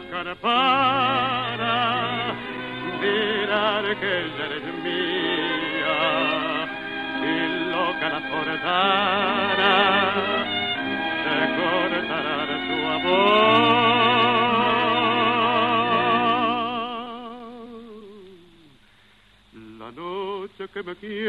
Viento las carparas dirán que ella eres mía y loca la portara se cortará su amor. La noche que me quiera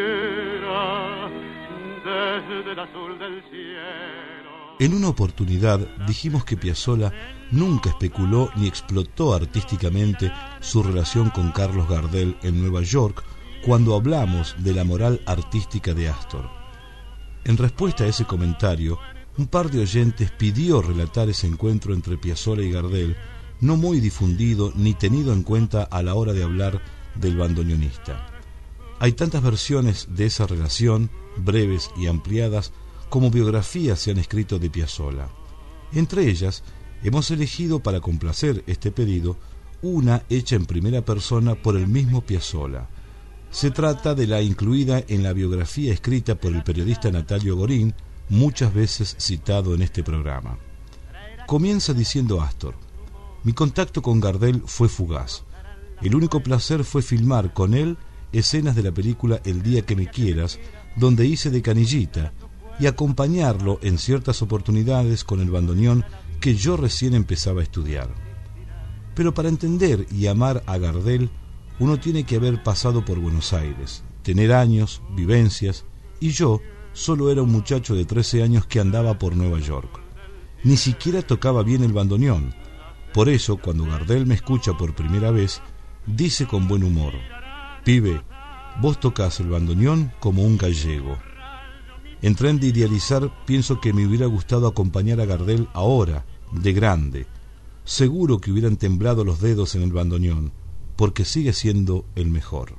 En una oportunidad dijimos que Piazzolla nunca especuló ni explotó artísticamente su relación con Carlos Gardel en Nueva York cuando hablamos de la moral artística de Astor. En respuesta a ese comentario, un par de oyentes pidió relatar ese encuentro entre Piazzolla y Gardel, no muy difundido ni tenido en cuenta a la hora de hablar del bandoneonista. Hay tantas versiones de esa relación, breves y ampliadas, como biografías se han escrito de Piazzolla. Entre ellas, hemos elegido para complacer este pedido una hecha en primera persona por el mismo Piazzolla. Se trata de la incluida en la biografía escrita por el periodista Natalio Gorín, muchas veces citado en este programa. Comienza diciendo Astor, mi contacto con Gardel fue fugaz. El único placer fue filmar con él escenas de la película El día que me quieras, donde hice de canillita, y acompañarlo en ciertas oportunidades con el bandoneón que yo recién empezaba a estudiar. Pero para entender y amar a Gardel, uno tiene que haber pasado por Buenos Aires, tener años, vivencias, y yo solo era un muchacho de 13 años que andaba por Nueva York. Ni siquiera tocaba bien el bandoneón. Por eso, cuando Gardel me escucha por primera vez, dice con buen humor, Pibe, vos tocas el bandoneón como un gallego. En de idealizar, pienso que me hubiera gustado acompañar a Gardel ahora, de grande. Seguro que hubieran temblado los dedos en el bandoneón, porque sigue siendo el mejor.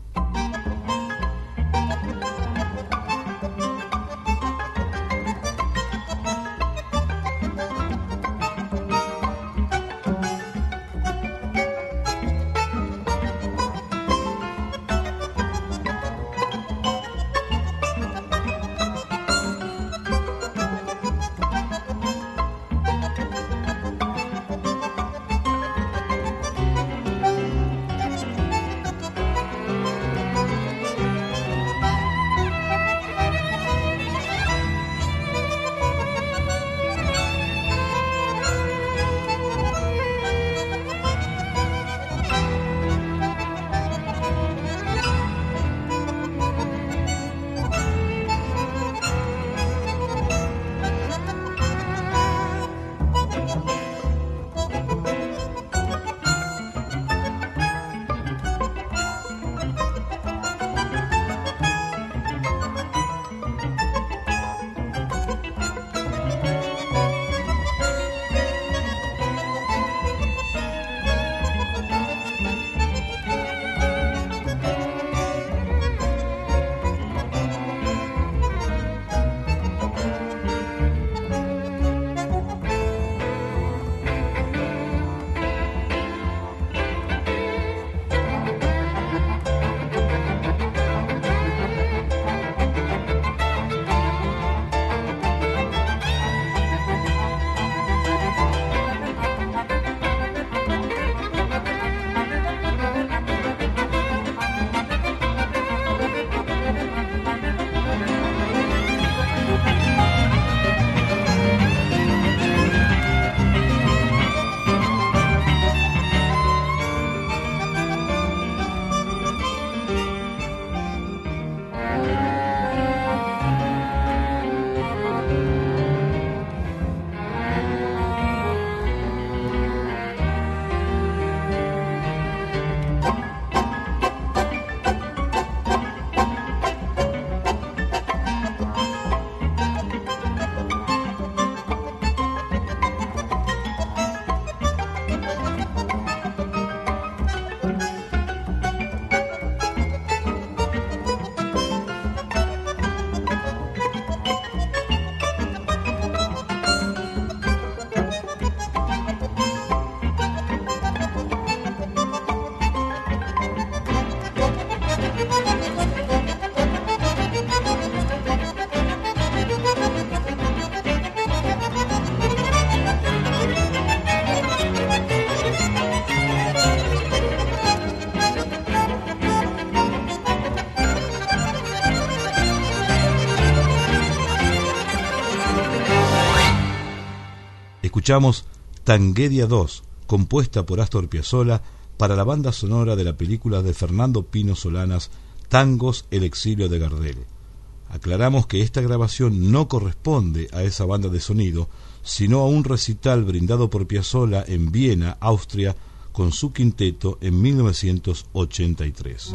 Escuchamos Tanguedia 2, compuesta por Astor Piazzolla para la banda sonora de la película de Fernando Pino Solanas, Tangos El exilio de Gardel. Aclaramos que esta grabación no corresponde a esa banda de sonido, sino a un recital brindado por Piazzolla en Viena, Austria, con su quinteto en 1983.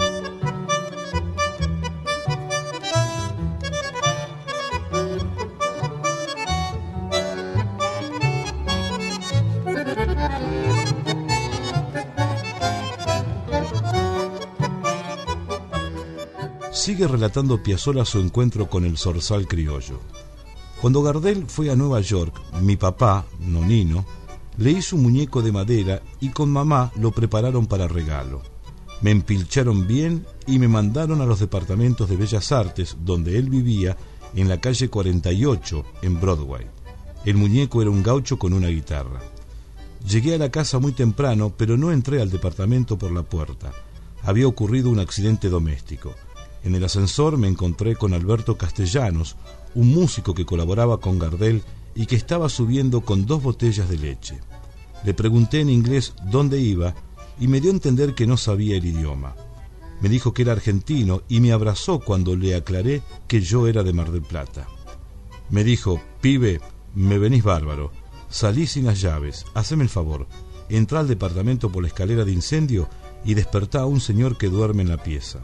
Sigue relatando Piazzolla su encuentro con el zorzal criollo. Cuando Gardel fue a Nueva York, mi papá, Nonino, le hizo un muñeco de madera y con mamá lo prepararon para regalo. Me empilcharon bien y me mandaron a los departamentos de Bellas Artes, donde él vivía, en la calle 48, en Broadway. El muñeco era un gaucho con una guitarra. Llegué a la casa muy temprano, pero no entré al departamento por la puerta. Había ocurrido un accidente doméstico. En el ascensor me encontré con Alberto Castellanos, un músico que colaboraba con Gardel y que estaba subiendo con dos botellas de leche. Le pregunté en inglés dónde iba y me dio a entender que no sabía el idioma. Me dijo que era argentino y me abrazó cuando le aclaré que yo era de Mar del Plata. Me dijo, pibe, me venís bárbaro, salí sin las llaves, haceme el favor, entra al departamento por la escalera de incendio y despertá a un señor que duerme en la pieza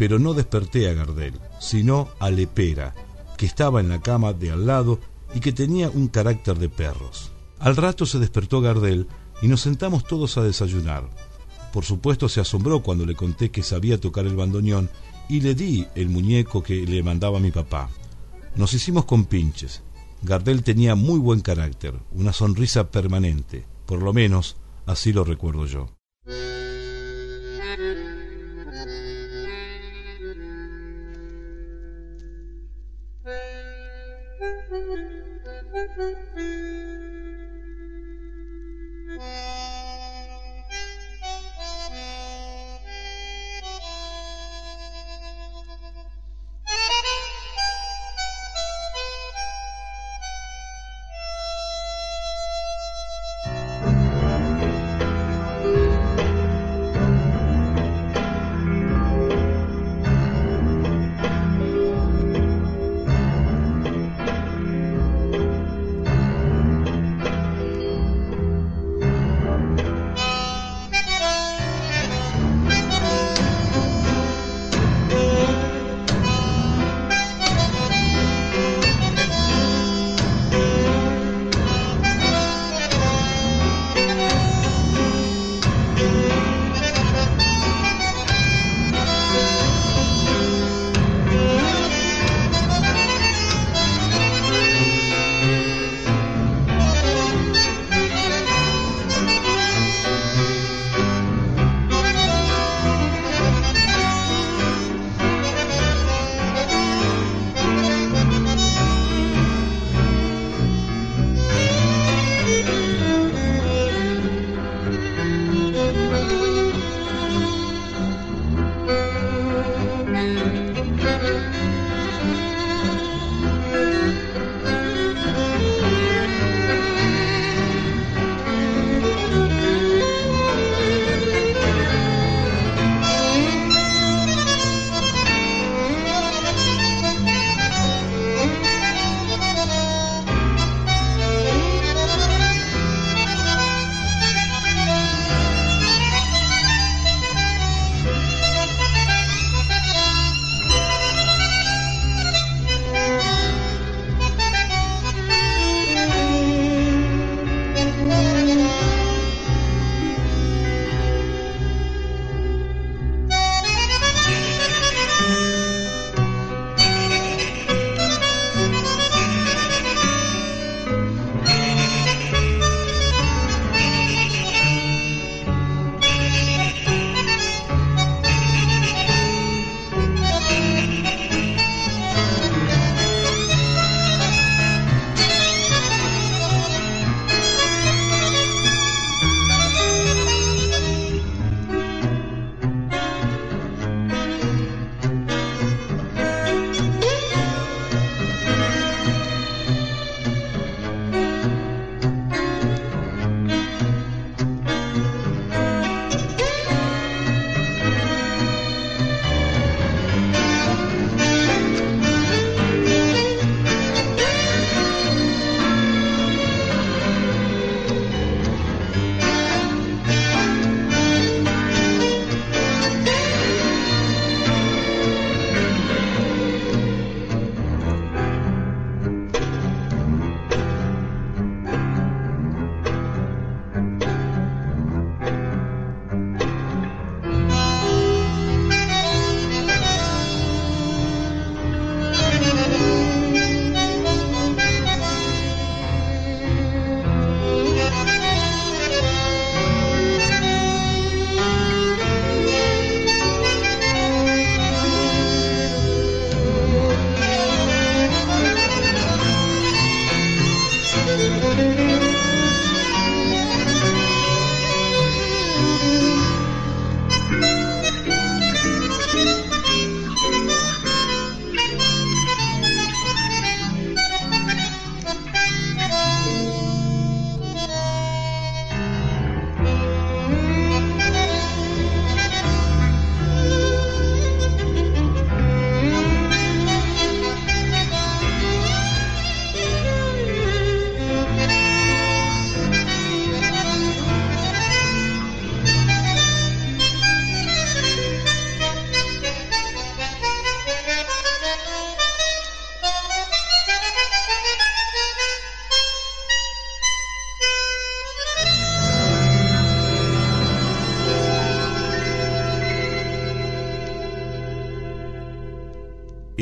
pero no desperté a Gardel, sino a Lepera, que estaba en la cama de al lado y que tenía un carácter de perros. Al rato se despertó Gardel y nos sentamos todos a desayunar. Por supuesto se asombró cuando le conté que sabía tocar el bandoneón y le di el muñeco que le mandaba mi papá. Nos hicimos compinches. Gardel tenía muy buen carácter, una sonrisa permanente, por lo menos así lo recuerdo yo.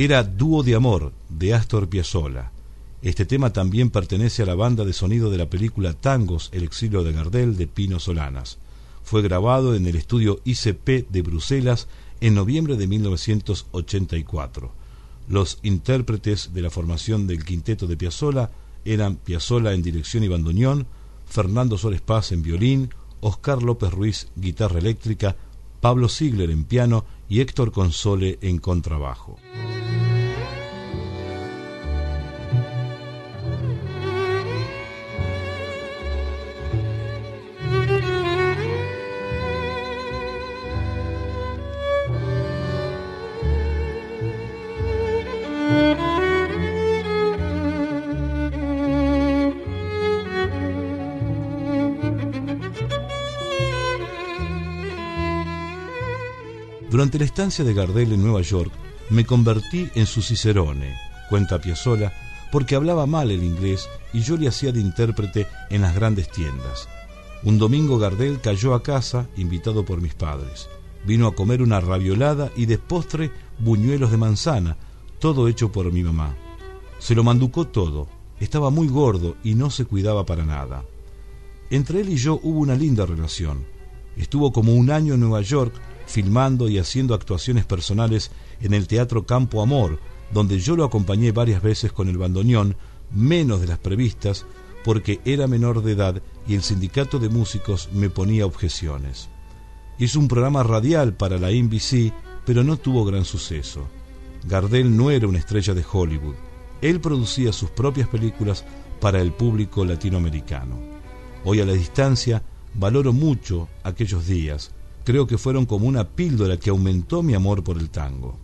Era Dúo de Amor de Astor Piazzolla. Este tema también pertenece a la banda de sonido de la película Tangos, El exilio de Gardel de Pino Solanas. Fue grabado en el estudio ICP de Bruselas en noviembre de 1984. Los intérpretes de la formación del quinteto de Piazzolla eran Piazzolla en dirección y bandoneón, Fernando Soles Paz en violín, Oscar López Ruiz guitarra eléctrica, Pablo Ziegler en piano y Héctor Console en contrabajo. Durante la estancia de Gardel en Nueva York, me convertí en su cicerone, cuenta Piazzolla, porque hablaba mal el inglés y yo le hacía de intérprete en las grandes tiendas. Un domingo Gardel cayó a casa, invitado por mis padres. Vino a comer una raviolada y de postre buñuelos de manzana, todo hecho por mi mamá. Se lo manducó todo, estaba muy gordo y no se cuidaba para nada. Entre él y yo hubo una linda relación. Estuvo como un año en Nueva York filmando y haciendo actuaciones personales en el Teatro Campo Amor, donde yo lo acompañé varias veces con el bandoneón, menos de las previstas, porque era menor de edad y el sindicato de músicos me ponía objeciones. Hizo un programa radial para la NBC, pero no tuvo gran suceso. Gardel no era una estrella de Hollywood. Él producía sus propias películas para el público latinoamericano. Hoy a la distancia valoro mucho aquellos días, creo que fueron como una píldora que aumentó mi amor por el tango.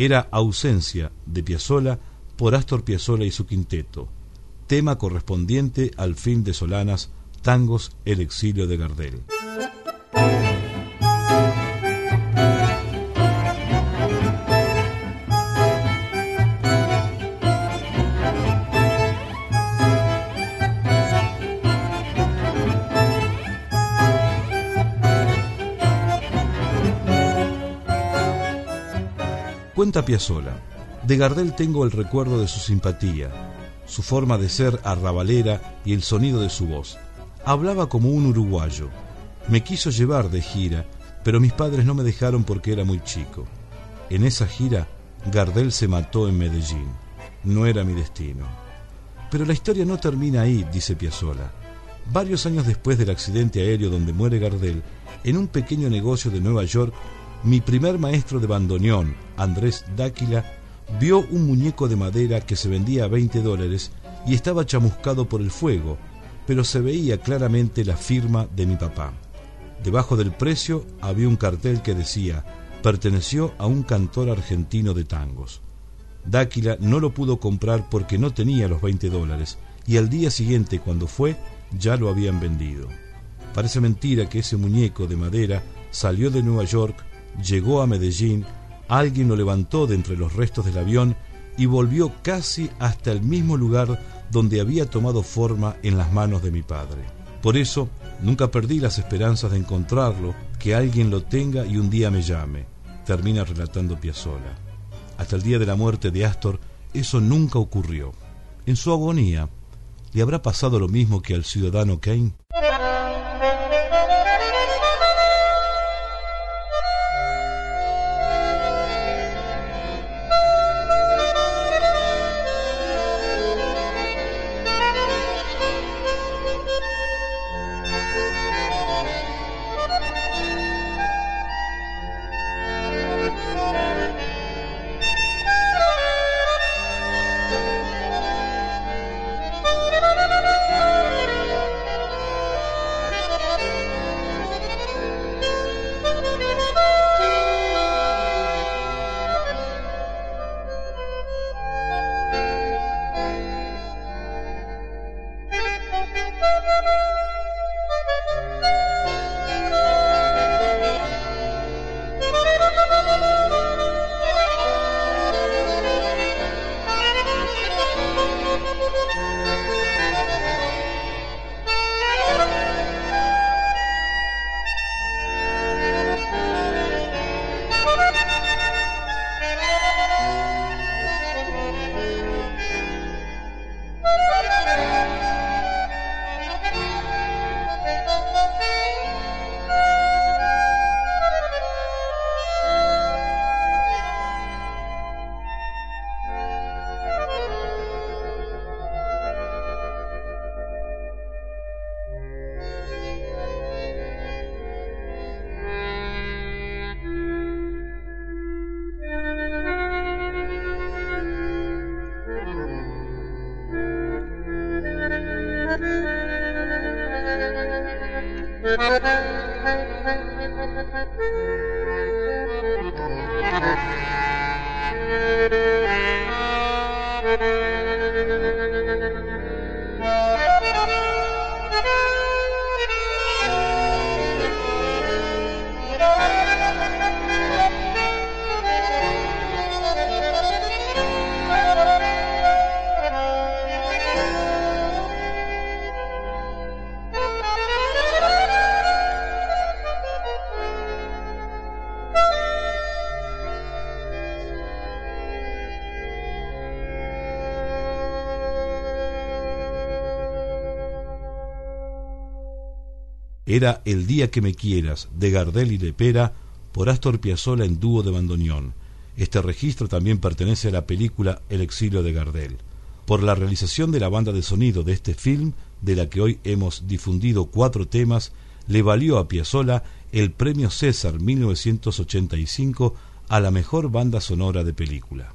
Era Ausencia de Piazzolla por Astor Piazzolla y su quinteto, tema correspondiente al film de Solanas, Tangos El exilio de Gardel. Cuenta Piazzolla. De Gardel tengo el recuerdo de su simpatía, su forma de ser arrabalera y el sonido de su voz. Hablaba como un uruguayo. Me quiso llevar de gira, pero mis padres no me dejaron porque era muy chico. En esa gira, Gardel se mató en Medellín. No era mi destino. Pero la historia no termina ahí, dice Piazzolla. Varios años después del accidente aéreo donde muere Gardel, en un pequeño negocio de Nueva York mi primer maestro de bandoneón, Andrés Dáquila, vio un muñeco de madera que se vendía a 20 dólares y estaba chamuscado por el fuego, pero se veía claramente la firma de mi papá. Debajo del precio había un cartel que decía, perteneció a un cantor argentino de tangos. Dáquila no lo pudo comprar porque no tenía los 20 dólares y al día siguiente cuando fue ya lo habían vendido. Parece mentira que ese muñeco de madera salió de Nueva York llegó a Medellín, alguien lo levantó de entre los restos del avión y volvió casi hasta el mismo lugar donde había tomado forma en las manos de mi padre. Por eso, nunca perdí las esperanzas de encontrarlo, que alguien lo tenga y un día me llame, termina relatando Piazzolla. Hasta el día de la muerte de Astor, eso nunca ocurrió. En su agonía, ¿le habrá pasado lo mismo que al ciudadano Kane? Era El día que me quieras, de Gardel y Lepera, por Astor Piazzolla en dúo de bandoneón. Este registro también pertenece a la película El exilio de Gardel. Por la realización de la banda de sonido de este film, de la que hoy hemos difundido cuatro temas, le valió a Piazzolla el premio César 1985 a la mejor banda sonora de película.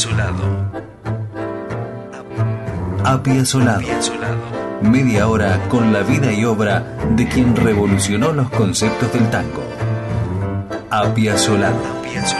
Apiazolado. Apiazolado. Media hora con la vida y obra de quien revolucionó los conceptos del tango. Apiazolado. Apiazolado.